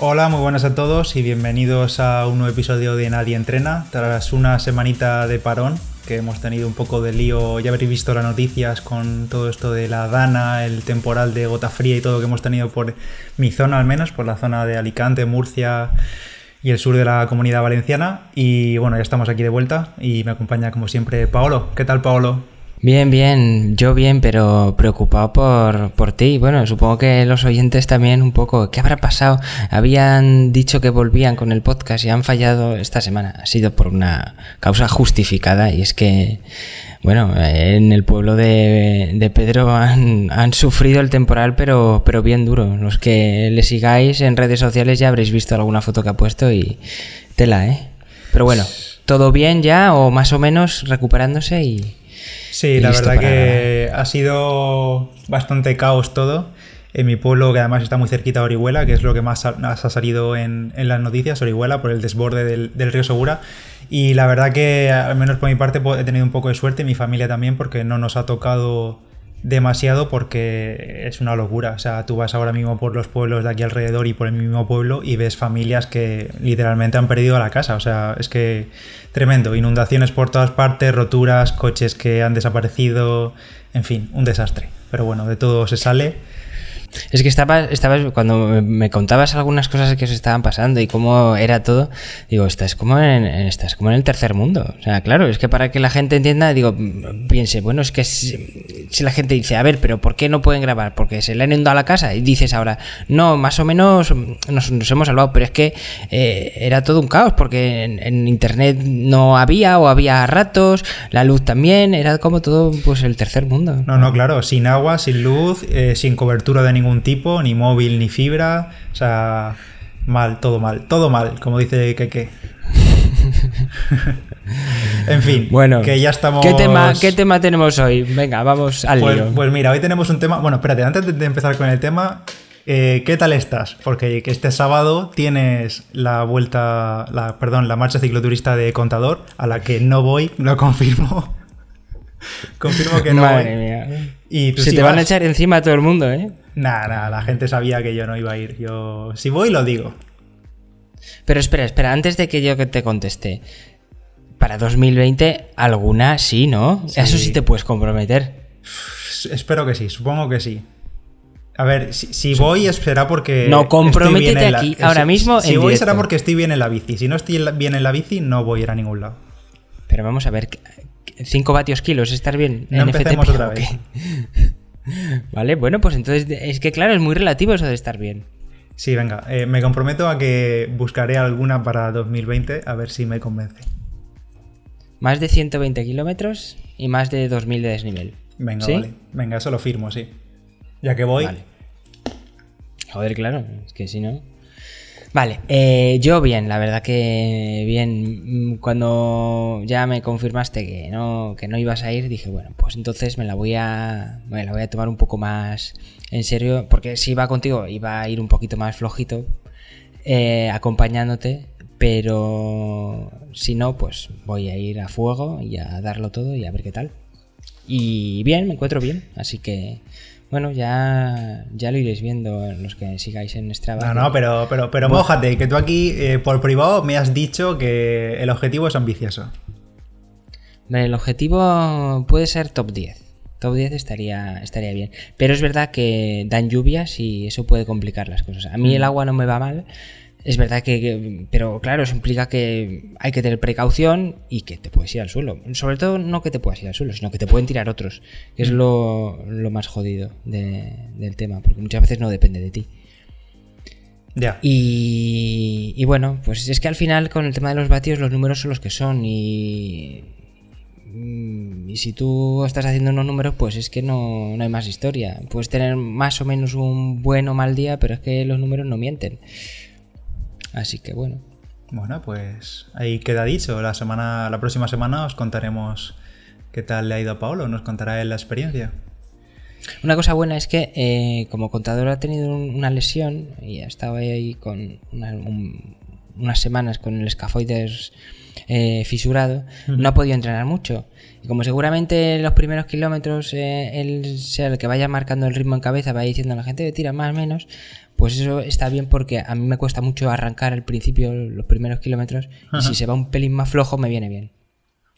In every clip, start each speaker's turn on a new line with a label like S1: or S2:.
S1: Hola, muy buenas a todos y bienvenidos a un nuevo episodio de Nadie Entrena. Tras una semanita de parón, que hemos tenido un poco de lío, ya habréis visto las noticias con todo esto de la Dana, el temporal de gota fría y todo que hemos tenido por mi zona al menos, por la zona de Alicante, Murcia y el sur de la comunidad valenciana. Y bueno, ya estamos aquí de vuelta y me acompaña como siempre Paolo. ¿Qué tal Paolo?
S2: Bien, bien, yo bien, pero preocupado por, por ti. Bueno, supongo que los oyentes también un poco. ¿Qué habrá pasado? Habían dicho que volvían con el podcast y han fallado esta semana. Ha sido por una causa justificada y es que, bueno, en el pueblo de, de Pedro han, han, sufrido el temporal, pero, pero bien duro. Los que le sigáis en redes sociales ya habréis visto alguna foto que ha puesto y tela, ¿eh? Pero bueno, todo bien ya o más o menos recuperándose y
S1: Sí, la verdad que ha sido bastante caos todo. En mi pueblo, que además está muy cerquita de Orihuela, que es lo que más ha, ha salido en, en, las noticias, Orihuela, por el desborde del, del, río Segura. Y la verdad que, al menos por mi parte, he tenido un poco de suerte, mi familia también, porque no nos ha tocado demasiado porque es una locura. O sea, tú vas ahora mismo por los pueblos de aquí alrededor y por el mismo pueblo y ves familias que literalmente han perdido la casa. O sea, es que tremendo. Inundaciones por todas partes, roturas, coches que han desaparecido, en fin, un desastre. Pero bueno, de todo se sale
S2: es que estaba, estabas, cuando me contabas algunas cosas que se estaban pasando y cómo era todo, digo, estás como en, estás como en el tercer mundo. O sea, claro, es que para que la gente entienda, digo, piense, bueno, es que si, la gente dice, a ver, pero ¿por qué no pueden grabar? Porque se le han inundado a la casa y dices ahora, no, más o menos nos, nos hemos salvado, pero es que eh, era todo un caos porque en, en, internet no había o había ratos, la luz también, era como todo pues el tercer mundo.
S1: No, no, claro, sin agua, sin luz, eh, sin cobertura de ningún tipo, ni móvil, ni fibra. O sea, mal, todo mal, todo mal, como dice Keke. en fin,
S2: bueno,
S1: que ya estamos.
S2: ¿qué tema, ¿Qué tema tenemos hoy? Venga, vamos al
S1: pues,
S2: lío.
S1: Pues mira, hoy tenemos un tema. Bueno, espérate, antes de empezar con el tema, eh, ¿qué tal estás? Porque este sábado tienes la vuelta, la, perdón, la marcha cicloturista de Contador, a la que no voy, lo confirmo. confirmo que no
S2: Madre
S1: voy.
S2: mía.
S1: Y tú
S2: Se
S1: sí
S2: te van a echar encima a todo el mundo, ¿eh?
S1: Nah, nah, la gente sabía que yo no iba a ir. Yo, si voy, lo digo.
S2: Pero espera, espera, antes de que yo te conteste. Para 2020, alguna sí, ¿no?
S1: Sí.
S2: Eso sí te puedes comprometer.
S1: Espero que sí, supongo que sí. A ver, si, si voy será porque.
S2: No, comprométete
S1: la-
S2: aquí, ahora mismo,
S1: Si
S2: en
S1: voy
S2: directo.
S1: será porque estoy bien en la bici. Si no estoy bien en la bici, no voy a ir a ningún lado.
S2: Pero vamos a ver, 5 vatios kilos, ¿estar bien?
S1: No
S2: en
S1: empecemos otra
S2: ¿o
S1: vez.
S2: vale, bueno, pues entonces es que claro, es muy relativo eso de estar bien.
S1: Sí, venga, eh, me comprometo a que buscaré alguna para 2020 a ver si me convence.
S2: Más de 120 kilómetros y más de 2000 de desnivel.
S1: Venga,
S2: ¿Sí?
S1: vale. Venga, eso lo firmo, sí. Ya que voy.
S2: Vale. Joder, claro, es que si no. Vale, eh, yo bien, la verdad que bien. Mm, Cuando ya me confirmaste que no, que no ibas a ir, dije, bueno, pues entonces me la voy a. Me la voy a tomar un poco más en serio. Porque si iba contigo, iba a ir un poquito más flojito. eh, acompañándote. Pero si no, pues voy a ir a fuego y a darlo todo y a ver qué tal. Y bien, me encuentro bien, así que bueno, ya, ya lo iréis viendo los que sigáis en Strava.
S1: No, no, pero, pero, pero mójate, que tú aquí eh, por privado me has dicho que el objetivo es ambicioso.
S2: Vale, el objetivo puede ser top 10. Top 10 estaría, estaría bien. Pero es verdad que dan lluvias y eso puede complicar las cosas. A mí el agua no me va mal. Es verdad que, que- pero claro, eso implica que hay que tener precaución y que te puedes ir al suelo. Sobre todo no que te puedas ir al suelo, sino que te pueden tirar otros, que es lo, lo más jodido de- del tema, porque muchas veces no depende de ti.
S1: Ya.
S2: Y, y bueno, pues es que al final con el tema de los vatios los números son los que son y, mm, y si tú estás haciendo unos números pues es que no, no hay más historia. Puedes tener más o menos un buen o mal día, pero es que los números no mienten. Así que bueno.
S1: Bueno, pues ahí queda dicho. La semana, la próxima semana os contaremos qué tal le ha ido a Paolo. Nos contará él la experiencia.
S2: Una cosa buena es que eh, como contador ha tenido un- una lesión y ha estado ahí con una- un- unas semanas con el escafoides eh, fisurado, no ha podido entrenar mucho. Y como seguramente los primeros kilómetros eh, él sea el que vaya marcando el ritmo en cabeza, va diciendo a la gente, tira más o menos, pues eso está bien porque a mí me cuesta mucho arrancar al principio los primeros kilómetros y si se va un pelín más flojo me viene bien.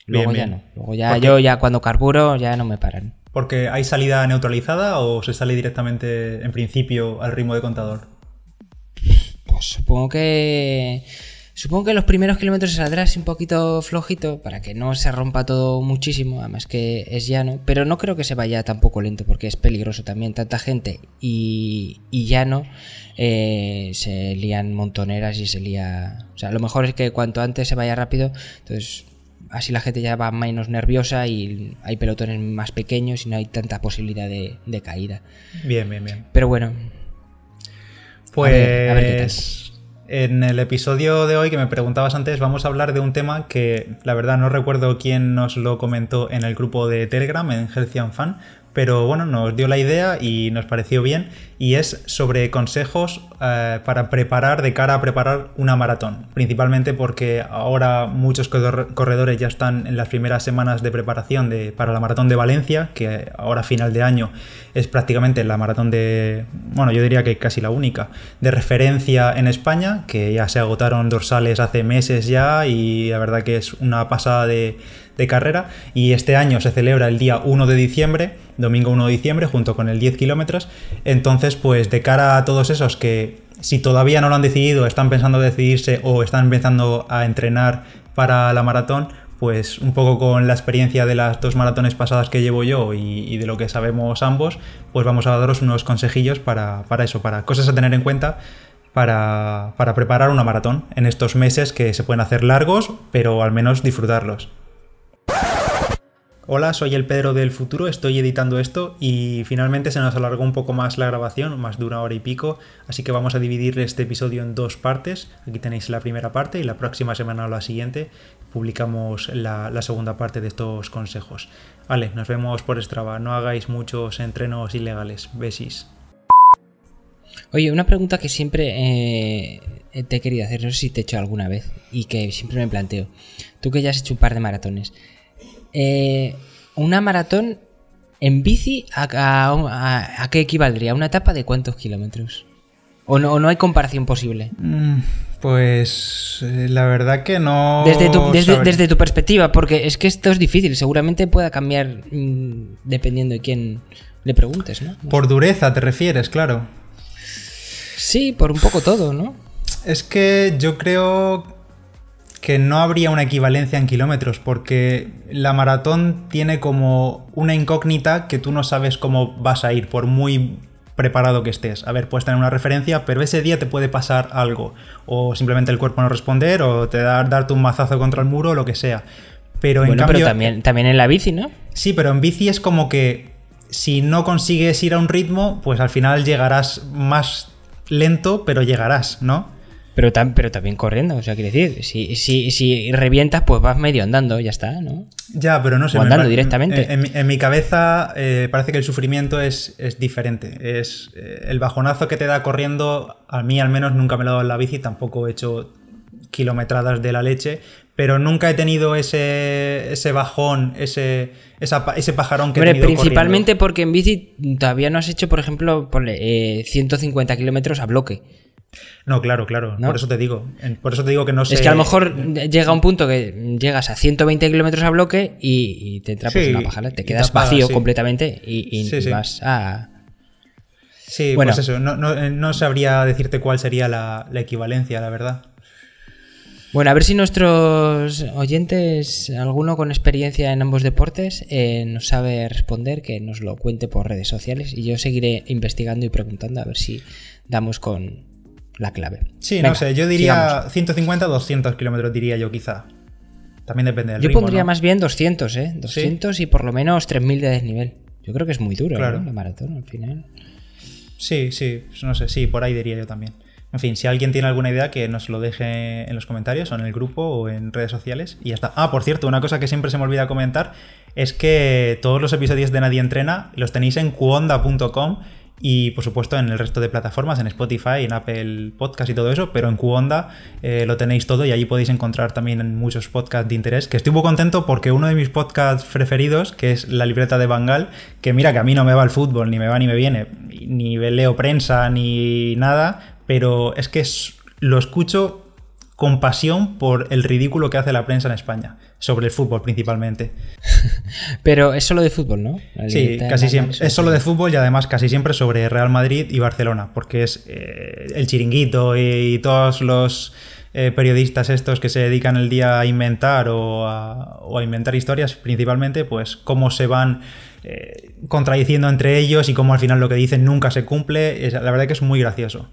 S2: Luego ya no. Luego ya yo ya cuando carburo ya no me paran.
S1: ¿Porque hay salida neutralizada o se sale directamente en principio al ritmo de contador?
S2: Pues supongo que Supongo que los primeros kilómetros se saldrá así un poquito flojito para que no se rompa todo muchísimo, además que es llano, pero no creo que se vaya tampoco lento porque es peligroso también, tanta gente y, y llano eh, se lían montoneras y se lía... O sea, lo mejor es que cuanto antes se vaya rápido, entonces así la gente ya va menos nerviosa y hay pelotones más pequeños y no hay tanta posibilidad de, caída.
S1: Bien, bien, bien.
S2: Pero bueno.
S1: Pues... A ver. Pues en el episodio de hoy que me preguntabas antes, vamos a hablar de un tema que la verdad no recuerdo quién nos lo comentó en el grupo de Telegram, en Healthy Fun, pero bueno, nos dio la idea y nos pareció bien y es sobre consejos eh, para preparar de cara a preparar una maratón, principalmente porque ahora muchos corredores ya están en las primeras semanas de preparación de, para la maratón de Valencia, que ahora final de año es prácticamente la maratón de, bueno, yo diría que casi la única, de referencia en España, que ya se agotaron dorsales hace meses ya y la verdad que es una pasada de de carrera y este año se celebra el día 1 de diciembre, domingo 1 de diciembre, junto con el 10 kilómetros. Entonces, pues de cara a todos esos que si todavía no lo han decidido, están pensando decidirse o están empezando a entrenar para la maratón, pues un poco con la experiencia de las dos maratones pasadas que llevo yo y, de lo que sabemos ambos, pues vamos a daros unos consejillos para, para eso, para cosas a tener en cuenta para, para, preparar una maratón en estos meses que se pueden hacer largos, pero al menos disfrutarlos. Hola, soy el Pedro del futuro, estoy editando esto y finalmente se nos alargó un poco más la grabación, más de una hora y pico, así que vamos a dividir este episodio en dos partes. Aquí tenéis la primera parte y la próxima semana o la siguiente publicamos la, segunda parte de estos consejos. Vale, nos vemos por Strava, no hagáis muchos entrenos ilegales, besis.
S2: Oye, una pregunta que siempre eh, te he querido hacer, no sé si te he hecho alguna vez y que siempre me planteo. Tú que ya has hecho un par de maratones. Eh, una maratón en bici, a, qué equivaldría? ¿Una etapa de cuántos kilómetros? ¿O no, no hay comparación posible?
S1: Mm, pues eh, la verdad que no.
S2: Desde tu, perspectiva, porque es que esto es difícil, seguramente pueda cambiar mm, dependiendo de quién le preguntes, ¿no?
S1: Por dureza te refieres, claro.
S2: Sí, por un poco todo, ¿no?
S1: Es que yo creo que no habría una equivalencia en kilómetros, porque la maratón tiene como una incógnita que tú no sabes cómo vas a ir, por muy preparado que estés. A ver, puedes tener una referencia, pero ese día te puede pasar algo, o simplemente el cuerpo no responder, o te dar darte un mazazo contra el muro, o lo que sea. Pero en cambio,
S2: pero también, también en la bici, ¿no?
S1: Sí, pero en bici es como que si no consigues ir a un ritmo, pues al final llegarás más lento, pero llegarás, ¿no?
S2: Pero, pero también corriendo, o sea, quiere decir, si, si, si revientas, pues vas medio andando, ya está, ¿no?
S1: Ya, pero no sé.
S2: O andando directamente.
S1: En, mi cabeza eh, parece que el sufrimiento es, es diferente. Es eh, el bajonazo que te da corriendo, a mí al menos nunca me lo he dado en la bici, tampoco he hecho kilometradas de la leche, pero nunca he tenido ese, ese bajón, ese, ese pajarón que he tenido
S2: Principalmente porque en bici todavía no has hecho, por ejemplo, 150 eh, kilómetros a bloque.
S1: No, claro, claro. Por eso te digo. Por eso te digo que no sé.
S2: Es que a lo mejor llega un punto que llegas a 120 kilómetros a bloque y, te entra pues una pajada. Te quedas vacío completamente y, vas a.
S1: Sí, bueno. pues eso. Eh, no, sabría decirte cuál sería la, equivalencia, la verdad.
S2: Bueno, a ver si nuestros oyentes, alguno con experiencia en ambos deportes, eh, nos sabe responder, que nos lo cuente por redes sociales y yo seguiré investigando y preguntando a ver si damos con, la clave.
S1: Sí, no sé, yo diría 150 200 kilómetros, diría yo quizá. También depende del
S2: Yo pondría más bien 200, ¿eh? 200 y por lo menos 3000 de desnivel. Yo creo que es muy duro, claro. La maratón al final.
S1: Sí, sí, no sé, sí, por ahí diría yo también. En fin, si alguien tiene alguna idea, que nos lo deje en los comentarios o en el grupo o en redes sociales y ya está. Ah, por cierto, una cosa que siempre se me olvida comentar es que todos los episodios de Nadie Entrena los tenéis en cuonda.com y por supuesto en el resto de plataformas, en Spotify, en Apple Podcast y todo eso, pero en QOnda eh, lo tenéis todo y allí podéis encontrar también muchos podcasts de interés, que estoy muy contento porque uno de mis podcasts preferidos, que es La libreta de Bangal, que mira que a mí no me va el fútbol, ni me va ni me viene, ni leo prensa ni nada, pero es que lo escucho con pasión por el ridículo que hace la prensa en España, sobre el fútbol principalmente.
S2: Pero es solo de fútbol, ¿no?
S1: sí, casi siempre. Es solo de fútbol y además casi siempre sobre Real Madrid y Barcelona, porque es eh, el chiringuito y, todos los eh, periodistas estos que se dedican el día a inventar o a, inventar historias, principalmente, pues cómo se van eh, contradiciendo entre ellos y cómo al final lo que dicen nunca se cumple. la verdad que es muy gracioso.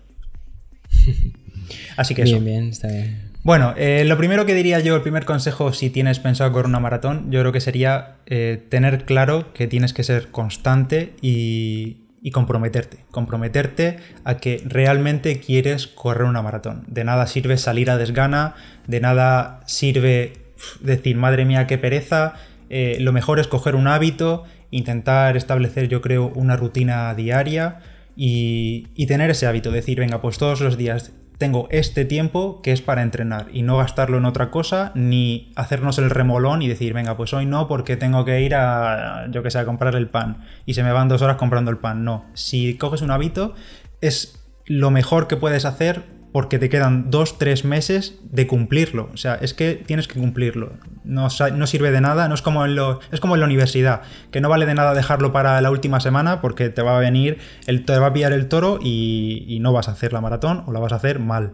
S1: Así que
S2: bien,
S1: eso.
S2: Bien, está bien.
S1: Bueno, eh, lo primero que diría yo, el primer consejo si tienes pensado correr una maratón, yo creo que sería eh, tener claro que tienes que ser constante y, comprometerte. Comprometerte a que realmente quieres correr una maratón. De nada sirve salir a desgana, de nada sirve decir, madre mía, qué pereza. Eh, lo mejor es coger un hábito, intentar establecer, yo creo, una rutina diaria y, y tener ese hábito. Decir, venga, pues todos los días tengo este tiempo que es para entrenar y no gastarlo en otra cosa, ni hacernos el remolón y decir, venga, pues hoy no porque tengo que ir a, yo que sé, a comprar el pan y se me van dos horas comprando el pan. No, si coges un hábito, es lo mejor que puedes hacer porque te quedan dos, tres meses de cumplirlo. O sea, es que tienes que cumplirlo. No, no sirve de nada, no es como, en lo, es como en la universidad, que no vale de nada dejarlo para la última semana porque te va a venir, el, te va a pillar el toro y, no vas a hacer la maratón o la vas a hacer mal.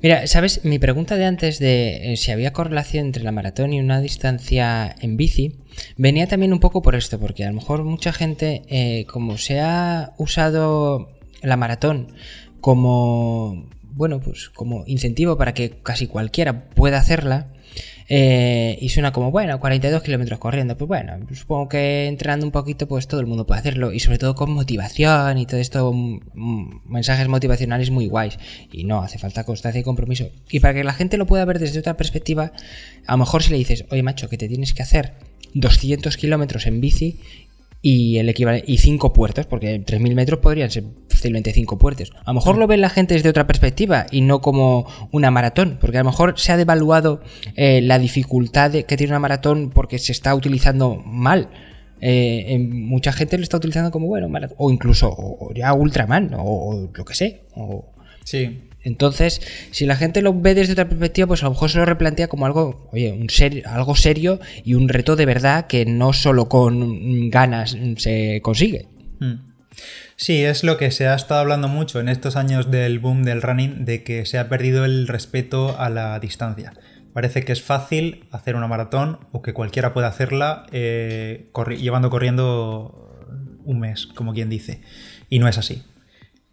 S2: Mira, ¿sabes? Mi pregunta de antes de eh, si había correlación entre la maratón y una distancia en bici venía también un poco por esto, porque a lo mejor mucha gente, eh, como se ha usado la maratón como bueno, pues como incentivo para que casi cualquiera pueda hacerla. Eh, y suena como, bueno, 42 kilómetros corriendo. Pues bueno, supongo que entrenando un poquito, pues todo el mundo puede hacerlo. Y sobre todo con motivación y todo esto, mm, mm, mensajes motivacionales muy guays. Y no, hace falta constancia y compromiso. Y para que la gente lo pueda ver desde otra perspectiva, a lo mejor si le dices, oye macho, que te tienes que hacer 200 kilómetros en bici y el equivalente y cinco puertos, porque 3.000 metros podrían ser fácilmente cinco puertos. A lo mejor lo ven la gente desde otra perspectiva y no como una maratón, porque a lo mejor se ha devaluado eh, la dificultad que tiene una maratón porque se está utilizando mal. Eh, mucha gente lo está utilizando como bueno, o incluso ya Ultraman, o, o, lo que sé. O,
S1: sí.
S2: Entonces, si la gente lo ve desde otra perspectiva, pues a lo mejor se lo replantea como algo, oye, un algo serio y un reto de verdad que no solo con ganas se consigue.
S1: Hmm. Sí, es lo que se ha estado hablando mucho en estos años del boom del running, de que se ha perdido el respeto a la distancia. Parece que es fácil hacer una maratón o que cualquiera puede hacerla eh, llevando corriendo un mes, como quien dice. Y no es así.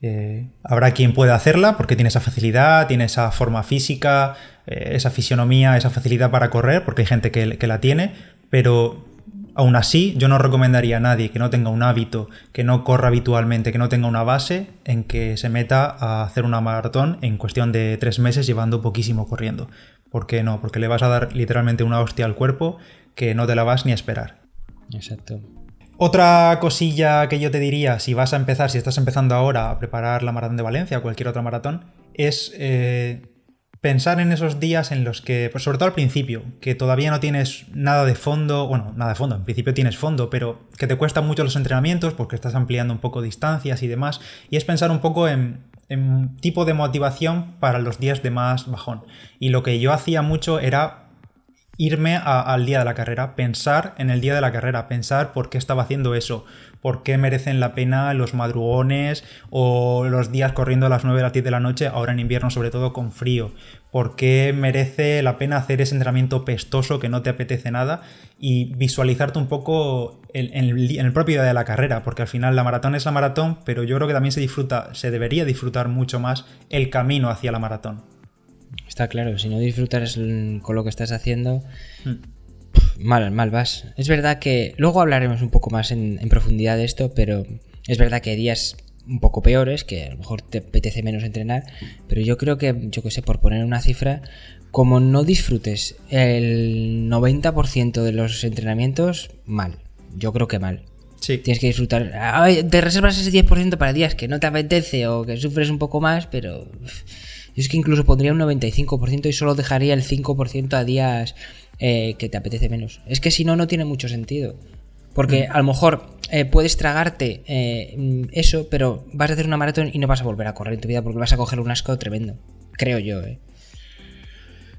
S1: Eh, habrá quien pueda hacerla porque tiene esa facilidad, tiene esa forma física, eh, esa fisionomía, esa facilidad para correr, porque hay gente que, que, la tiene, pero aún así yo no recomendaría a nadie que no tenga un hábito, que no corra habitualmente, que no tenga una base, en que se meta a hacer una maratón en cuestión de tres meses llevando poquísimo corriendo. ¿Por qué no? Porque le vas a dar literalmente una hostia al cuerpo que no te la vas ni a esperar.
S2: Exacto.
S1: Otra cosilla que yo te diría, si vas a empezar, si estás empezando ahora a preparar la maratón de Valencia o cualquier otra maratón, es eh, pensar en esos días en los que, pues sobre todo al principio, que todavía no tienes nada de fondo, bueno, nada de fondo, en principio tienes fondo, pero que te cuestan mucho los entrenamientos porque estás ampliando un poco distancias y demás, y es pensar un poco en, en tipo de motivación para los días de más bajón. Y lo que yo hacía mucho era irme al día de la carrera, pensar en el día de la carrera, pensar por qué estaba haciendo eso, por qué merecen la pena los madrugones o los días corriendo a las 9 de las 10 de la noche, ahora en invierno sobre todo con frío, por qué merece la pena hacer ese entrenamiento pestoso que no te apetece nada y visualizarte un poco en, el, propio día de la carrera, porque al final la maratón es la maratón, pero yo creo que también se disfruta, se debería disfrutar mucho más el camino hacia la maratón.
S2: Está claro, si no disfrutas con lo que estás haciendo, hmm. mal, mal vas. Es verdad que luego hablaremos un poco más en, profundidad de esto, pero es verdad que hay días un poco peores, que a lo mejor te apetece menos entrenar, pero yo creo que, yo que sé, por poner una cifra, como no disfrutes el 90% de los entrenamientos, mal. Yo creo que mal.
S1: Sí.
S2: Tienes que disfrutar. Ay, Te reservas ese 10% para días que no te apetece o que sufres un poco más, pero. Yo es que incluso pondría un 95% y solo dejaría el 5% a días eh, que te apetece menos. Es que si no, no tiene mucho sentido. Porque a lo mejor eh, puedes tragarte eh, mm, eso, pero vas a hacer una maratón y no vas a volver a correr en tu vida porque vas a coger un asco tremendo. Creo yo, ¿eh?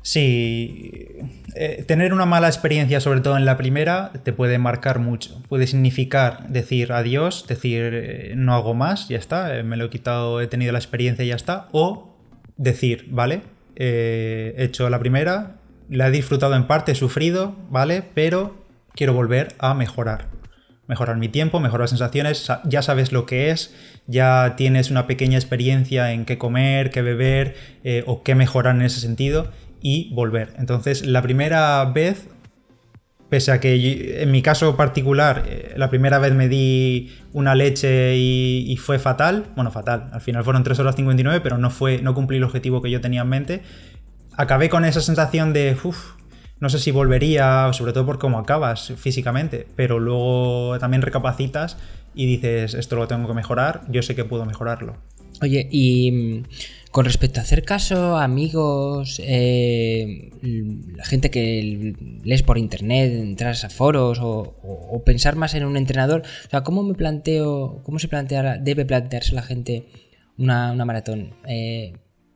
S1: Sí, eh, tener una mala experiencia, sobre todo en la primera, te puede marcar mucho. Puede significar decir adiós, decir eh, no hago más, ya está, eh, me lo he quitado, he tenido la experiencia y ya está. O decir, vale, eh, he hecho la primera, la he disfrutado en parte, he sufrido, vale, pero quiero volver a mejorar. Mejorar mi tiempo, mejorar sensaciones, sa- ya sabes lo que es, ya tienes una pequeña experiencia en qué comer, qué beber eh, o qué mejorar en ese sentido y volver. Entonces, la primera vez, pese a que en mi caso particular, eh, la primera vez me di una leche y, y fue fatal, bueno, fatal, al final fueron 3 horas 59, pero no, fue, no cumplí el objetivo que yo tenía en mente, acabé con esa sensación de, uff, no sé si volvería, sobre todo por cómo acabas físicamente, pero luego también recapacitas y dices, esto lo tengo que mejorar, yo sé que puedo mejorarlo.
S2: Oye, y mm, con respecto a hacer caso, amigos, eh, la gente que lees por internet, entras a foros o, o- o pensar más en un entrenador, o sea, ¿cómo me planteo, cómo se plantea, debe plantearse la gente una, una maratón? Eh,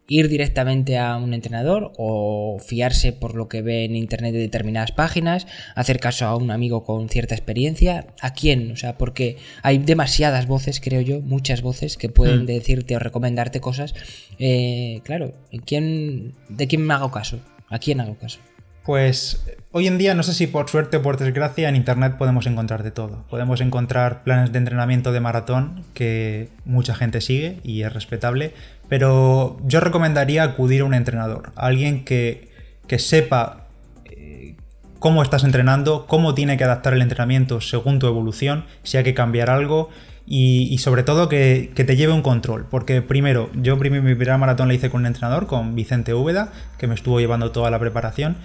S2: ¿Ir directamente a un entrenador o fiarse por lo que ve en internet de determinadas páginas, hacer caso a un amigo con cierta experiencia? ¿A quién? O sea, porque hay demasiadas voces, creo yo, muchas voces que pueden
S1: Hmm.
S2: decirte o recomendarte cosas. Eh, claro, ¿en quién, ¿de quién me hago caso? ¿A quién hago caso?
S1: Pues hoy en día, no sé si por suerte o por desgracia, en Internet podemos encontrar de todo. Podemos encontrar planes de entrenamiento de maratón que mucha gente sigue y es respetable, pero yo recomendaría acudir a un entrenador, alguien que, que sepa eh, cómo estás entrenando, cómo tiene que adaptar el entrenamiento según tu evolución, si hay que cambiar algo y, sobre todo que, que te lleve un control. Porque primero, yo mi primera maratón la hice con un entrenador, con Vicente Úbeda, que me estuvo llevando toda la preparación.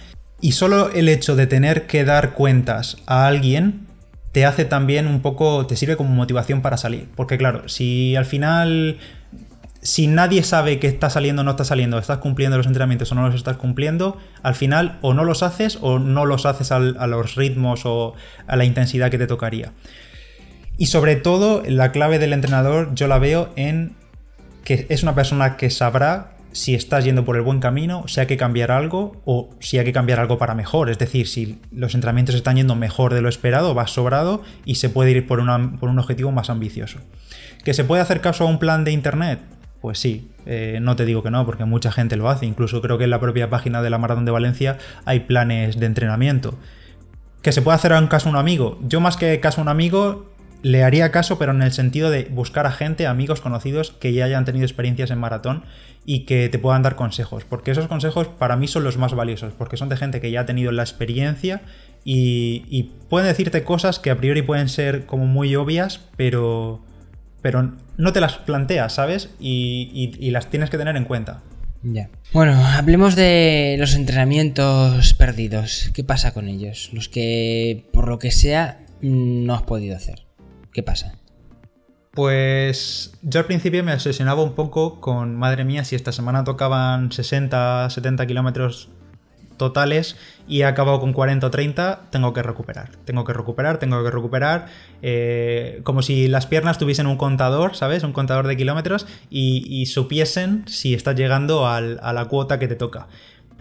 S1: Y solo el hecho de tener que dar cuentas a alguien te hace también un poco, te sirve como motivación para salir. Porque claro, si al final si nadie sabe que está saliendo o no está saliendo, estás cumpliendo los entrenamientos o no los estás cumpliendo, al final o no los haces o no los haces a los ritmos o a la intensidad que te tocaría. Y sobre todo, la clave del entrenador yo la veo en que es una persona que sabrá si estás yendo por el buen camino, si hay que cambiar algo o si hay que cambiar algo para mejor. Es decir, si los entrenamientos están yendo mejor de lo esperado, vas sobrado y se puede ir por, una- por un objetivo más ambicioso. ¿Que se puede hacer caso a un plan de internet? Pues sí, eh, no te digo que no, porque mucha gente lo hace. Incluso creo que en la propia página de la Maratón de Valencia hay planes de entrenamiento. ¿Que se puede hacer un caso a un amigo? Yo más que caso a un amigo, le haría caso, pero en el sentido de buscar a gente, amigos conocidos que ya hayan tenido experiencias en maratón y que te puedan dar consejos. Porque esos consejos para mí son los más valiosos, porque son de gente que ya ha tenido la experiencia y, pueden decirte cosas que a priori pueden ser como muy obvias, pero, pero no te las planteas, ¿sabes? Y, y- las tienes que tener en cuenta.
S2: Ya. Bueno, hablemos de los entrenamientos perdidos. ¿Qué pasa con ellos? Los que, por lo que sea, no has podido hacer. ¿Qué pasa?
S1: Pues yo al principio me obsesionaba un poco con, madre mía, si esta semana tocaban 60, 70 kilómetros totales y he acabado con 40 o 30, tengo que recuperar. Tengo que recuperar, tengo que recuperar. eh, como si las piernas tuviesen un contador, ¿sabes? Un contador de kilómetros y, supiesen si estás llegando a la cuota que te toca.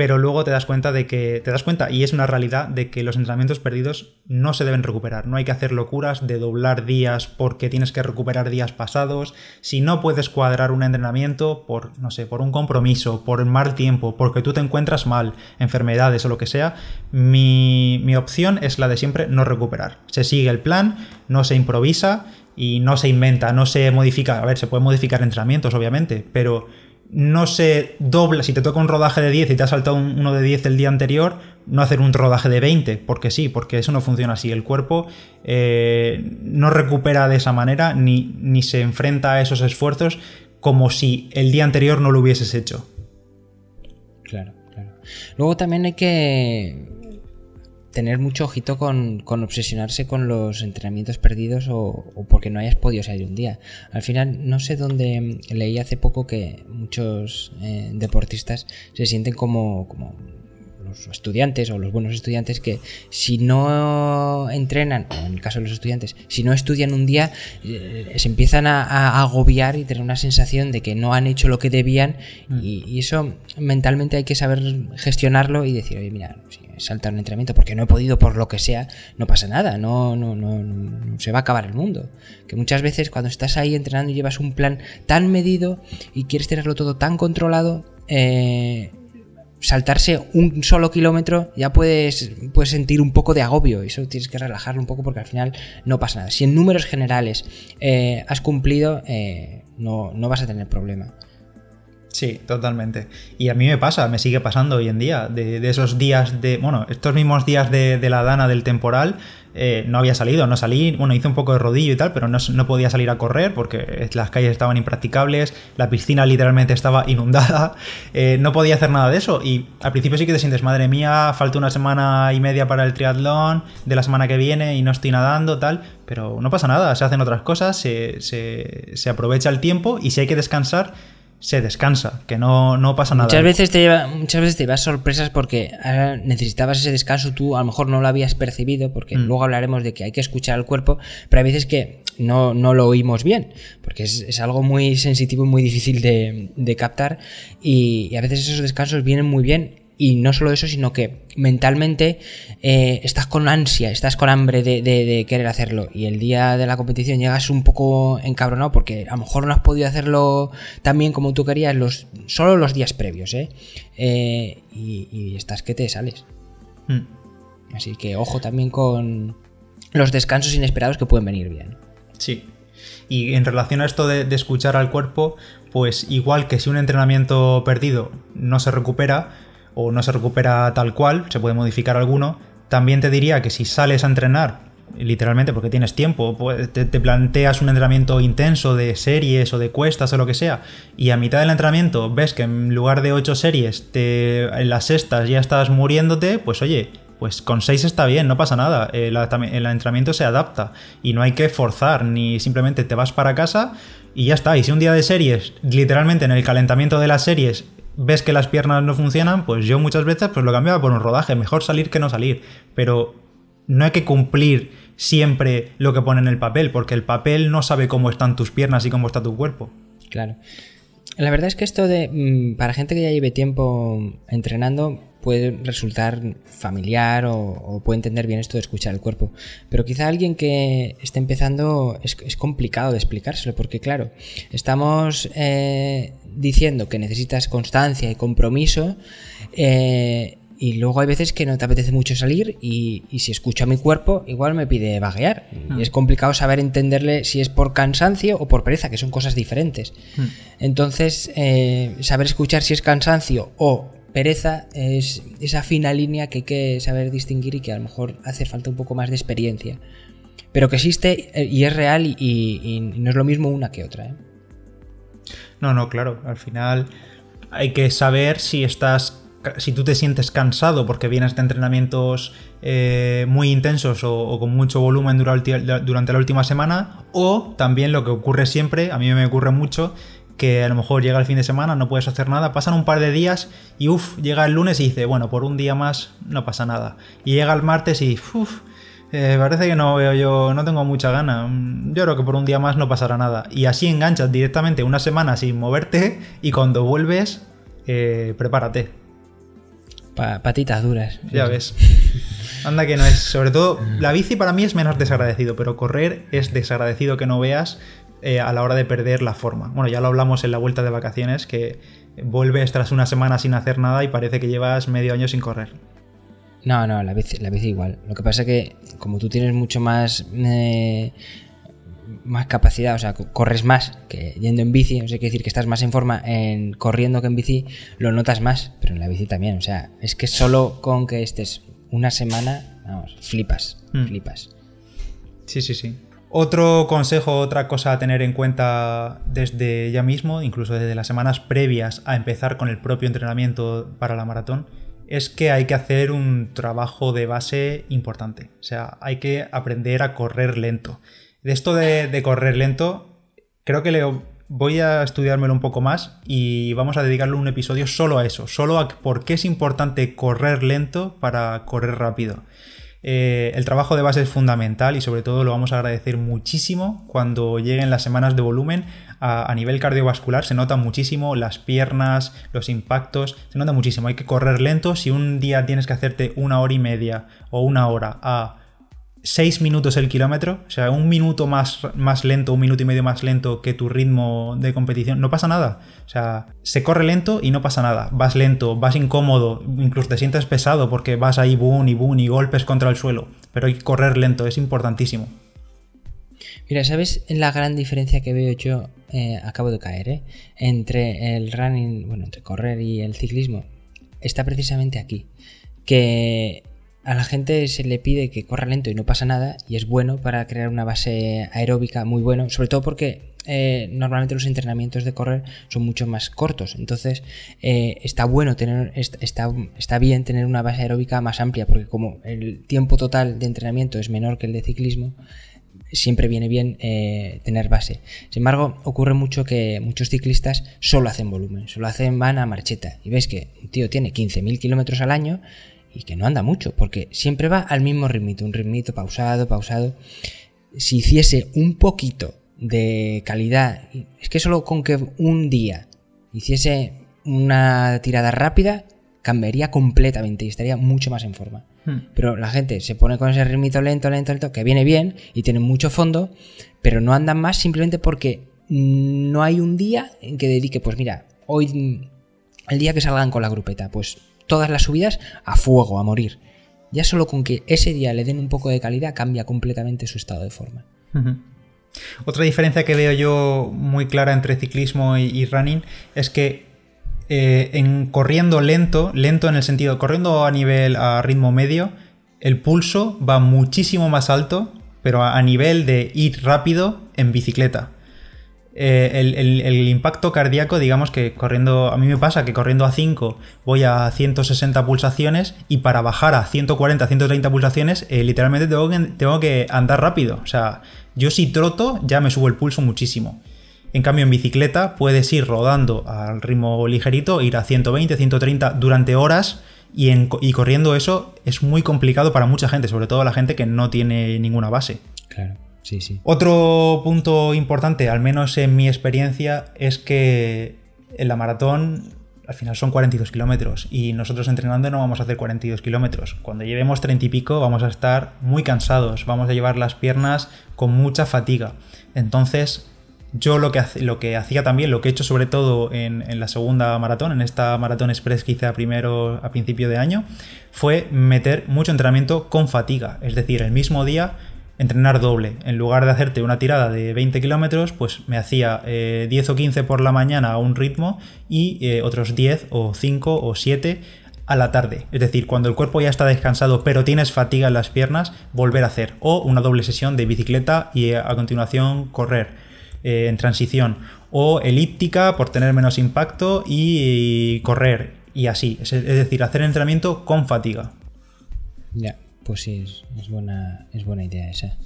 S1: Pero luego te das cuenta de que. Te das cuenta, y es una realidad, de que los entrenamientos perdidos no se deben recuperar. No hay que hacer locuras de doblar días porque tienes que recuperar días pasados. Si no puedes cuadrar un entrenamiento por, no sé, por un compromiso, por mal tiempo, porque tú te encuentras mal, enfermedades o lo que sea, mi, mi opción es la de siempre no recuperar. Se sigue el plan, no se improvisa y no se inventa, no se modifica. A ver, se pueden modificar entrenamientos, obviamente, pero no se dobla, si te toca un rodaje de 10 y te ha saltado un- uno de 10 el día anterior, no hacer un rodaje de 20, porque sí, porque eso no funciona así. El cuerpo eh, no recupera de esa manera ni, ni se enfrenta a esos esfuerzos como si el día anterior no lo hubieses hecho.
S2: Claro, claro. Luego también hay que tener mucho ojito con, obsesionarse con los entrenamientos perdidos o, porque no hayas podido salir un día. Al final, no sé dónde leí hace poco que muchos eh, deportistas se sienten como, como los estudiantes o los buenos estudiantes que si no entrenan, o en el caso de los estudiantes, si no estudian un día, eh, se empiezan a, agobiar y tener una sensación de que no han hecho lo que debían mm. y, eso mentalmente hay que saber gestionarlo y decir, oye, mira, si saltar un entrenamiento porque no he podido por lo que sea, no pasa nada, no, no, no, no, se va a acabar el mundo. Que muchas veces cuando estás ahí entrenando y llevas un plan tan medido y quieres tenerlo todo tan controlado, eh, saltarse un solo kilómetro ya puedes, puedes sentir un poco de agobio y eso tienes que relajarlo un poco porque al final no pasa nada. Si en números generales eh, has cumplido, eh, no, no vas a tener problema.
S1: Sí, totalmente. Y a mí me pasa, me sigue pasando hoy en día, de, esos días de, bueno, estos mismos días de, la dana del temporal, eh, no había salido, no salí, bueno, hice un poco de rodillo y tal, pero no, podía salir a correr porque las calles estaban impracticables, la piscina literalmente estaba inundada, eh, no podía hacer nada de eso y al principio sí que te sientes, madre mía, falta una semana y media para el triatlón de la semana que viene y no estoy nadando, tal, pero no pasa nada, se hacen otras cosas, se, se aprovecha el tiempo y si hay que descansar, se descansa, que no, no pasa nada.
S2: Muchas veces, te lleva, muchas veces te llevas sorpresas porque necesitabas ese descanso, tú a lo mejor no lo habías percibido, porque mm. luego hablaremos de que hay que escuchar al cuerpo, pero hay veces que no, no lo oímos bien, porque es, es algo muy sensitivo y muy difícil de, de captar, y, y, a veces esos descansos vienen muy bien y no solo eso, sino que mentalmente eh, estás con ansia, estás con hambre de, querer hacerlo. Y el día de la competición llegas un poco encabronado porque a lo mejor no has podido hacerlo tan bien como tú querías los, solo los días previos. ¿eh? eh y, estás que te sales. Hmm. Así que ojo también con los descansos inesperados que pueden venir bien.
S1: Sí. Y en relación a esto de, de escuchar al cuerpo, pues igual que si un entrenamiento perdido no se recupera, o no se recupera tal cual, se puede modificar alguno. También te diría que si sales a entrenar, literalmente porque tienes tiempo, pues te, planteas un entrenamiento intenso de series o de cuestas o lo que sea, y a mitad del entrenamiento ves que en lugar de 8 series, te, en las sextas ya estás muriéndote, pues oye, pues con 6 está bien, no pasa nada. El, el, entrenamiento se adapta y no hay que forzar, ni simplemente te vas para casa y ya está. Y si un día de series, literalmente en el calentamiento de las series, ves que las piernas no funcionan, pues yo muchas veces pues lo cambiaba por un rodaje, mejor salir que no salir, pero no hay que cumplir siempre lo que pone en el papel, porque el papel no sabe cómo están tus piernas y cómo está tu cuerpo.
S2: Claro. La verdad es que esto de, mm, para gente que ya lleve tiempo entrenando, puede resultar familiar o, puede entender bien esto de escuchar el cuerpo. Pero quizá alguien que esté empezando es, complicado de explicárselo, porque claro, estamos eh, diciendo que necesitas constancia y compromiso. Eh, y luego hay veces que no te apetece mucho salir y, si escucho a mi cuerpo, igual me pide vaguear. Y mm. es complicado saber entenderle si es por cansancio o por pereza, que son cosas diferentes. Mm. Entonces, eh, saber escuchar si es cansancio o pereza es esa fina línea que hay que saber distinguir y que a lo mejor hace falta un poco más de experiencia. Pero que existe eh, y es real y, no es lo mismo una que otra. ¿eh?
S1: No, no, claro. Al final hay que saber si estás. Si tú te sientes cansado porque vienes de entrenamientos eh, muy intensos o, con mucho volumen durante la última semana, o también lo que ocurre siempre, a mí me ocurre mucho, que a lo mejor llega el fin de semana, no puedes hacer nada, pasan un par de días y uff, llega el lunes y dice, bueno, por un día más no pasa nada. Y llega el martes y uff, eh, parece que no veo yo, no tengo mucha gana. Yo creo que por un día más no pasará nada. Y así enganchas directamente una semana sin moverte y cuando vuelves, eh, prepárate.
S2: patitas duras.
S1: Ya ves. Anda que no es. Sobre todo, la bici para mí es menos desagradecido, pero correr es desagradecido que no veas eh, a la hora de perder la forma. Bueno, ya lo hablamos en la vuelta de vacaciones, que vuelves tras una semana sin hacer nada y parece que llevas medio año sin correr.
S2: No, no, la bici, la bici igual. Lo que pasa es que como tú tienes mucho más... Eh, más capacidad, o sea, corres más que yendo en bici, o sea, quiere decir que estás más en forma en corriendo que en bici, lo notas más, pero en la bici también, o sea, es que solo con que estés una semana, vamos, flipas, hmm. flipas.
S1: Sí, sí, sí. Otro consejo, otra cosa a tener en cuenta desde ya mismo, incluso desde las semanas previas a empezar con el propio entrenamiento para la maratón, es que hay que hacer un trabajo de base importante. O sea, hay que aprender a correr lento. De esto de, correr lento, creo que le voy a estudiármelo un poco más y vamos a dedicarle un episodio solo a eso, solo a por qué es importante correr lento para correr rápido. Eh, el trabajo de base es fundamental y sobre todo lo vamos a agradecer muchísimo cuando lleguen las semanas de volumen. A, nivel cardiovascular se nota muchísimo las piernas, los impactos, se nota muchísimo. Hay que correr lento. Si un día tienes que hacerte una hora y media o una hora a 6 minutos el kilómetro, o sea, un minuto más, más lento, un minuto y medio más lento que tu ritmo de competición, no pasa nada. O sea, se corre lento y no pasa nada. Vas lento, vas incómodo, incluso te sientes pesado porque vas ahí boom y boom y golpes contra el suelo. Pero hay que correr lento, es importantísimo.
S2: Mira, ¿sabes la gran diferencia que veo yo? Eh, acabo de caer, ¿eh? Entre el running, bueno, entre correr y el ciclismo. Está precisamente aquí. Que a la gente se le pide que corra lento y no pasa nada y es bueno para crear una base aeróbica muy bueno, sobre todo porque eh, normalmente los entrenamientos de correr son mucho más cortos, entonces eh, está bueno tener, está, está bien tener una base aeróbica más amplia porque como el tiempo total de entrenamiento es menor que el de ciclismo, siempre viene bien eh, tener base. Sin embargo, ocurre mucho que muchos ciclistas solo hacen volumen, solo hacen van a marcheta. Y ves que un tío tiene 15.000 kilómetros al año y que no anda mucho, porque siempre va al mismo ritmito, un ritmito pausado, pausado. Si hiciese un poquito de calidad, es que solo con que un día hiciese una tirada rápida, cambiaría completamente y estaría mucho más en forma. Hmm. Pero la gente se pone con ese ritmito lento, lento, lento, que viene bien y tiene mucho fondo, pero no andan más simplemente porque no hay un día en que dedique, pues mira, hoy, el día que salgan con la grupeta, pues todas las subidas a fuego, a morir. Ya solo con que ese día le den un poco de calidad cambia completamente su estado de forma.
S1: Otra diferencia que veo yo muy clara entre ciclismo y, running es que eh, en corriendo lento, lento en el sentido, corriendo a nivel a ritmo medio, el pulso va muchísimo más alto, pero a nivel de ir rápido en bicicleta. Eh, el, impacto cardíaco, digamos que corriendo, a mí me pasa que corriendo a 5 voy a 160 pulsaciones y para bajar a 140, 130 pulsaciones, eh, literalmente tengo que, tengo que andar rápido. O sea, yo si troto ya me subo el pulso muchísimo. En cambio, en bicicleta puedes ir rodando al ritmo ligerito, ir a 120, 130 durante horas y, y corriendo eso es muy complicado para mucha gente, sobre todo la gente que no tiene ninguna base.
S2: Claro.
S1: Otro punto importante, al menos en mi experiencia, es que en la maratón al final son 42 kilómetros y nosotros entrenando no vamos a hacer 42 kilómetros. Cuando llevemos 30 y pico vamos a estar muy cansados, vamos a llevar las piernas con mucha fatiga. Entonces, yo lo que, lo que hacía también, lo que he hecho sobre todo en, en, la segunda maratón, en esta maratón express que hice primero, a principio de año, fue meter mucho entrenamiento con fatiga. Es decir, el mismo día entrenar doble. En lugar de hacerte una tirada de 20 kilómetros, pues me hacía 10 eh, o 15 por la mañana a un ritmo y eh, otros 10 o 5 o 7 a la tarde. Es decir, cuando el cuerpo ya está descansado pero tienes fatiga en las piernas, volver a hacer. O una doble sesión de bicicleta y eh, a continuación correr en transición. O elíptica por tener menos impacto y, correr. Y así. Es, decir, hacer entrenamiento con fatiga.
S2: Ya. Pues sí, es, buena, es buena idea esa.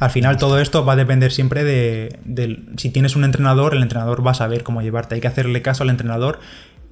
S1: Al final todo esto va a depender siempre de, si tienes un entrenador, el entrenador va a saber cómo llevarte. Hay que hacerle caso al entrenador,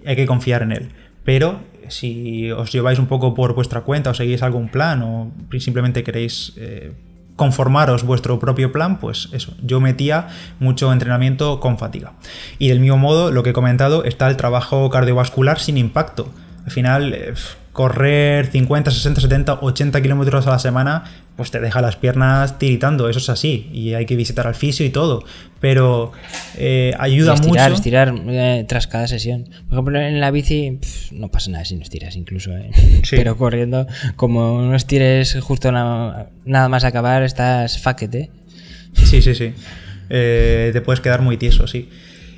S1: hay que confiar en él. Pero si os lleváis un poco por vuestra cuenta o seguís algún plan o simplemente queréis eh, conformaros vuestro propio plan, pues eso, yo metía mucho entrenamiento con fatiga. Y del mismo modo, lo que he comentado, está el trabajo cardiovascular sin impacto. Al final... Eh, correr 50, 60, 70, 80 kilómetros a la semana, pues te deja las piernas tiritando, eso es así, y hay que visitar al fisio y todo, pero eh, ayuda
S2: estirar,
S1: mucho.
S2: Estirar eh, tras cada sesión. Por ejemplo, en la bici no pasa nada si no estiras incluso, eh. pero corriendo, como no estires justo nada, más acabar, estás faquete.
S1: Sí, sí, sí. te puedes quedar muy tieso, sí.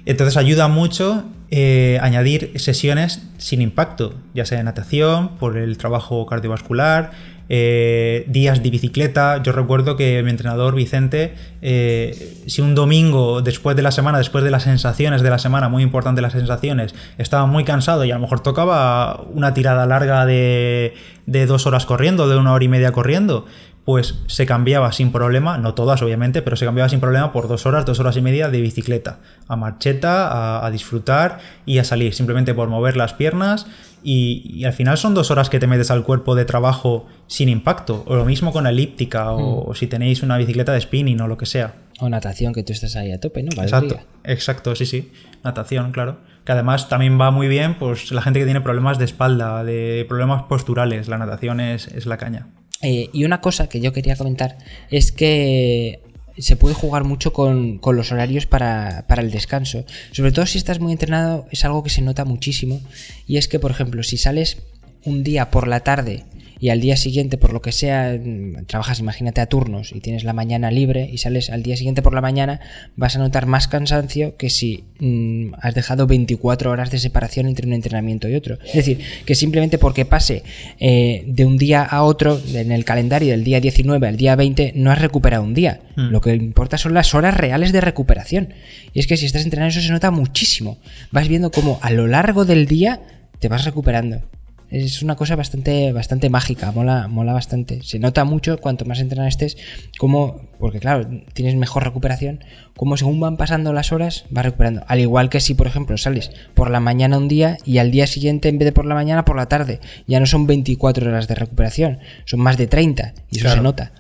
S1: Entonces ayuda mucho eh, añadir sesiones sin impacto, ya sea en natación, por el trabajo cardiovascular, eh, días de bicicleta. Yo recuerdo que mi entrenador Vicente, eh, si un domingo después de la semana, después de las sensaciones de la semana, muy importante las sensaciones, estaba muy cansado y a lo mejor tocaba una tirada larga de, de dos horas corriendo, de una hora y media corriendo, pues se cambiaba sin problema, no todas obviamente, pero se cambiaba sin problema por dos horas, dos horas y media de bicicleta, a marcheta, a, disfrutar y a salir, simplemente por mover las piernas y, al final son dos horas que te metes al cuerpo de trabajo sin impacto, o lo mismo con la elíptica, o, mm. si tenéis una bicicleta de spinning o lo que sea.
S2: O natación, que tú estás ahí a tope, ¿no?
S1: exacto, exacto, sí, sí, natación, claro. Que además también va muy bien, pues la gente que tiene problemas de espalda, de problemas posturales, la natación es, es la caña.
S2: Eh, y una cosa que yo quería comentar es que se puede jugar mucho con, los horarios para, para, el descanso. Sobre todo si estás muy entrenado, es algo que se nota muchísimo. Y es que, por ejemplo, si sales un día por la tarde y al día siguiente, por lo que sea, mm, trabajas, imagínate, a turnos y tienes la mañana libre y sales al día siguiente por la mañana, vas a notar más cansancio que si mm, has dejado 24 horas de separación entre un entrenamiento y otro. Es decir, que simplemente porque pase eh, de un día a otro, en el calendario del día 19 al día 20, no has recuperado un día. Hmm. Lo que importa son las horas reales de recuperación. Y es que si estás entrenando eso se nota muchísimo. Vas viendo cómo a lo largo del día te vas recuperando es una cosa bastante, bastante mágica, mola, mola bastante. Se nota mucho cuanto más entrenado estés, como, porque claro, tienes mejor recuperación, como según van pasando las horas, vas recuperando. Al igual que si, por ejemplo, sales por la mañana un día y al día siguiente, en vez de por la mañana, por la tarde. Ya no son 24 horas de recuperación, son más de 30, y eso se nota.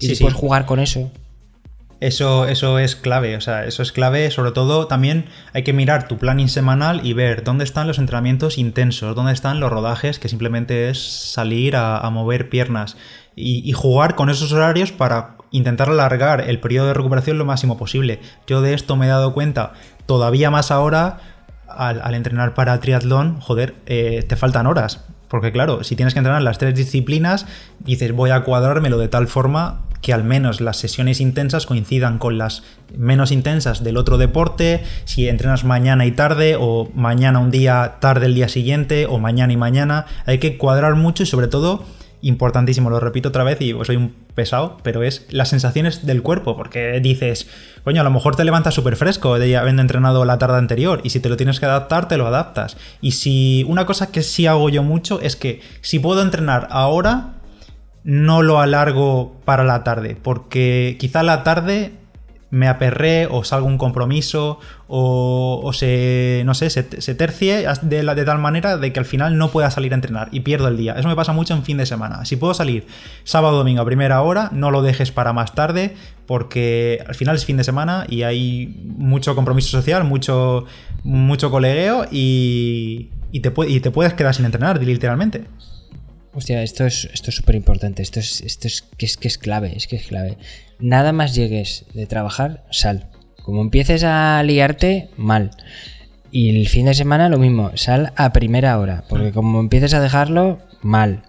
S2: Y después jugar con eso.
S1: Eso, eso es clave, o sea, eso es clave. Sobre todo, también hay que mirar tu planning semanal y ver dónde están los entrenamientos intensos, dónde están los rodajes, que simplemente es salir a, mover piernas y, jugar con esos horarios para intentar alargar el periodo de recuperación lo máximo posible. Yo de esto me he dado cuenta todavía más ahora al, entrenar para triatlón, joder, eh, te faltan horas. Porque claro, si tienes que entrenar las tres disciplinas, dices voy a cuadrármelo de tal forma que al menos las sesiones intensas coincidan con las menos intensas del otro deporte, si entrenas mañana y tarde o mañana un día, tarde el día siguiente o mañana y mañana, hay que cuadrar mucho y sobre todo, importantísimo, lo repito otra vez y soy un pesado, pero es las sensaciones del cuerpo, porque dices, coño, a lo mejor te levantas súper fresco de habiendo entrenado la tarde anterior y si te lo tienes que adaptar, te lo adaptas. Y si una cosa que sí hago yo mucho es que si puedo entrenar ahora, no lo alargo para la tarde, porque quizá la tarde me aperré o salga un compromiso o, se, no sé, se, tercie de, de, tal manera de que al final no pueda salir a entrenar y pierdo el día. Eso me pasa mucho en fin de semana. Si puedo salir sábado domingo a primera hora, no lo dejes para más tarde porque al final es fin de semana y hay mucho compromiso social, mucho, mucho colegueo y, y, te, y te puedes quedar sin entrenar literalmente.
S2: Hostia, esto es esto súper importante. Esto es, esto es que, es que es clave, es que es clave. Nada más llegues de trabajar, sal. Como empieces a liarte, mal. Y el fin de semana lo mismo, sal a primera hora. Porque como empieces a dejarlo, mal.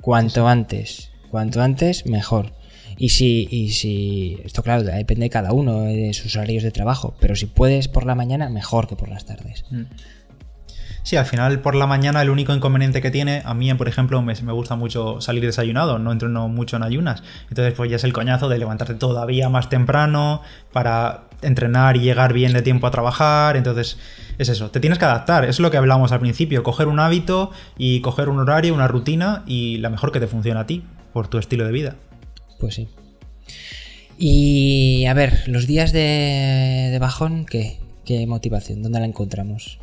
S2: Cuanto antes. Cuanto antes, mejor. Y si, y si, esto claro, depende de cada uno, de sus horarios de trabajo, pero si puedes por la mañana, mejor que por las tardes. Mm.
S1: Sí, al final por la mañana el único inconveniente que tiene, a mí por ejemplo me, gusta mucho salir desayunado, no entreno mucho en ayunas, entonces pues ya es el coñazo de levantarte todavía más temprano para entrenar y llegar bien de tiempo a trabajar, entonces es eso, te tienes que adaptar, es lo que hablamos al principio, coger un hábito y coger un horario, una rutina y la mejor que te funciona a ti, por tu estilo de vida.
S2: Pues sí. Y a ver, los días de, bajón, ¿qué? ¿Qué motivación? ¿Dónde la encontramos?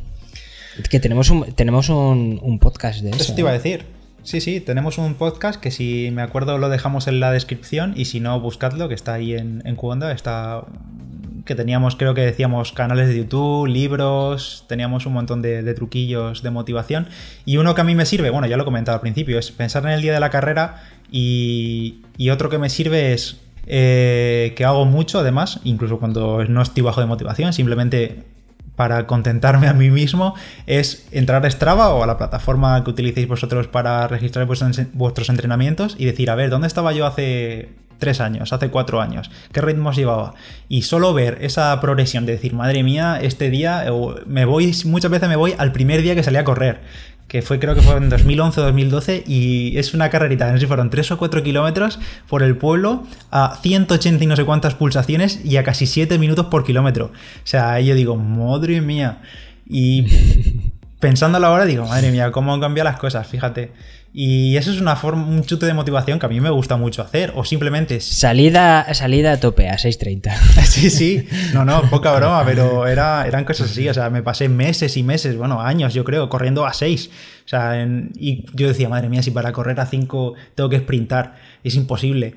S2: Que tenemos un, tenemos un, podcast de eso.
S1: Eso te iba a decir. Sí, sí, tenemos un podcast que si me acuerdo lo dejamos en la descripción y si no, buscadlo, que está ahí en, en está que teníamos, creo que decíamos, canales de YouTube, libros, teníamos un montón de, truquillos de motivación. Y uno que a mí me sirve, bueno, ya lo he comentado al principio, es pensar en el día de la carrera y, y otro que me sirve es eh, que hago mucho, además, incluso cuando no estoy bajo de motivación, simplemente para contentarme a mí mismo es entrar a Strava o a la plataforma que utilicéis vosotros para registrar vuestros entrenamientos y decir, a ver, ¿dónde estaba yo hace tres años, hace cuatro años? ¿Qué ritmos llevaba? Y solo ver esa progresión de decir, madre mía, este día me voy, muchas veces me voy al primer día que salí a correr que fue creo que fue en 2011 o 2012 y es una carrerita, no sé si fueron 3 o 4 kilómetros por el pueblo a 180 y no sé cuántas pulsaciones y a casi 7 minutos por kilómetro. O sea, yo digo, madre mía. Y pensándolo ahora digo, madre mía, cómo han cambiado las cosas, fíjate. Y eso es una forma, un chute de motivación que a mí me gusta mucho hacer. O simplemente.
S2: Salida, salida a tope, a 6.30.
S1: sí, sí. No, no, poca broma, pero era, eran cosas así. O sea, me pasé meses y meses, bueno, años, yo creo, corriendo a 6. O sea, y yo decía, madre mía, si para correr a 5 tengo que sprintar, es imposible.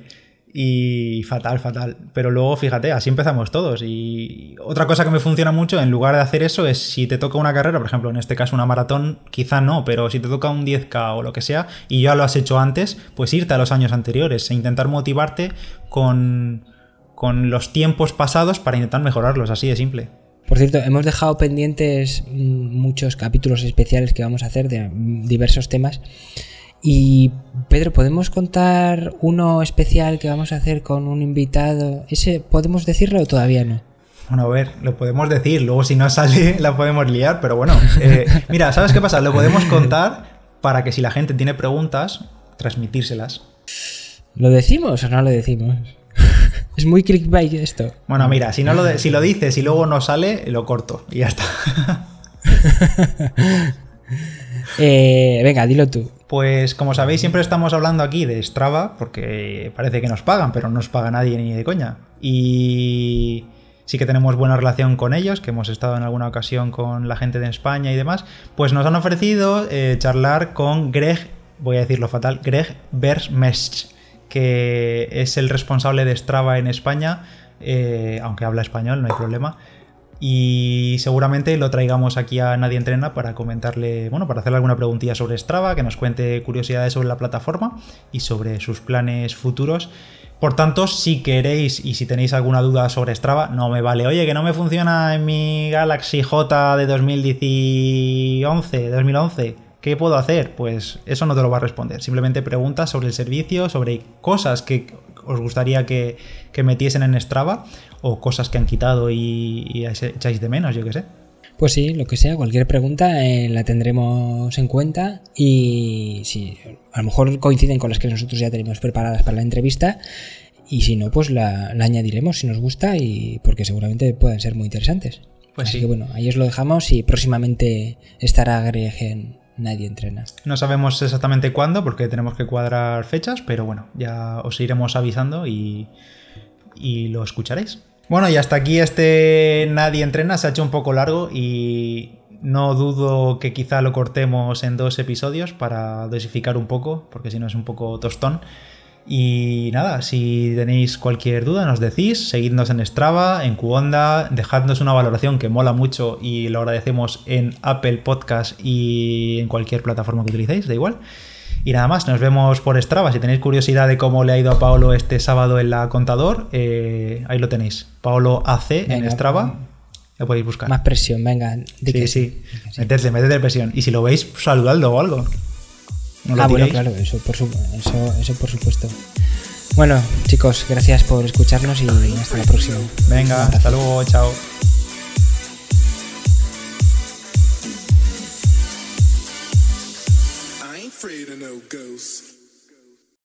S1: Y fatal, fatal. Pero luego, fíjate, así empezamos todos. Y otra cosa que me funciona mucho, en lugar de hacer eso, es si te toca una carrera, por ejemplo, en este caso una maratón, quizá no, pero si te toca un 10K o lo que sea, y ya lo has hecho antes, pues irte a los años anteriores e intentar motivarte con, con los tiempos pasados para intentar mejorarlos, así de simple.
S2: Por cierto, hemos dejado pendientes mm, muchos capítulos especiales que vamos a hacer de diversos temas. Y Pedro, ¿podemos contar uno especial que vamos a hacer con un invitado? ¿Ese podemos decirlo o todavía no?
S1: Bueno, a ver, lo podemos decir, luego si no sale la podemos liar, pero bueno, eh, mira, ¿sabes qué pasa? Lo podemos contar para que si la gente tiene preguntas, transmitírselas.
S2: ¿Lo decimos o no lo decimos? es muy clickbait esto.
S1: Bueno, mira, si, no lo, si lo dices y luego no sale, lo corto y ya está.
S2: Eh, venga, dilo tú.
S1: Pues como sabéis, siempre estamos hablando aquí de Strava, porque parece que nos pagan, pero no nos paga nadie ni de coña. Y sí que tenemos buena relación con ellos, que hemos estado en alguna ocasión con la gente de España y demás. Pues nos han ofrecido eh, charlar con Greg, voy a decirlo fatal, Greg Bersmesch, que es el responsable de Strava en España, eh, aunque habla español, no hay problema y seguramente lo traigamos aquí a Nadie Entrena para comentarle, bueno, para hacerle alguna preguntilla sobre Strava, que nos cuente curiosidades sobre la plataforma y sobre sus planes futuros. Por tanto, si queréis y si tenéis alguna duda sobre Strava, no me vale. Oye, que no me funciona en mi Galaxy J de 2011, 2011. ¿Qué puedo hacer? Pues eso no te lo va a responder. Simplemente preguntas sobre el servicio, sobre cosas que os gustaría que, metiesen en Strava o cosas que han quitado y, echáis de menos, yo qué sé.
S2: Pues sí, lo que sea, cualquier pregunta eh, la tendremos en cuenta y si a lo mejor coinciden con las que nosotros ya tenemos preparadas para la entrevista y si no, pues la, añadiremos si nos gusta y porque seguramente puedan ser muy interesantes. Pues Así que bueno, ahí os lo dejamos y próximamente estará Greg en, nadie entrena.
S1: No sabemos exactamente cuándo porque tenemos que cuadrar fechas, pero bueno, ya os iremos avisando y, y lo escucharéis. Bueno, y hasta aquí este Nadie entrena se ha hecho un poco largo y no dudo que quizá lo cortemos en dos episodios para dosificar un poco, porque si no es un poco tostón. Y nada, si tenéis cualquier duda, nos decís, seguidnos en Strava, en Cuonda, dejadnos una valoración que mola mucho y lo agradecemos en Apple Podcast y en cualquier plataforma que utilicéis, da igual. Y nada más, nos vemos por Strava. Si tenéis curiosidad de cómo le ha ido a Paolo este sábado en la contador, eh, ahí lo tenéis. Paolo AC en Strava. Lo podéis buscar.
S2: Más presión, venga.
S1: sí, sí. Metedle, metedle presión. Y si lo veis, saludadlo o algo
S2: ah, bueno, claro, eso por, eso, por supuesto. Bueno, chicos, gracias por escucharnos y hasta la próxima.
S1: Venga, hasta luego, chao.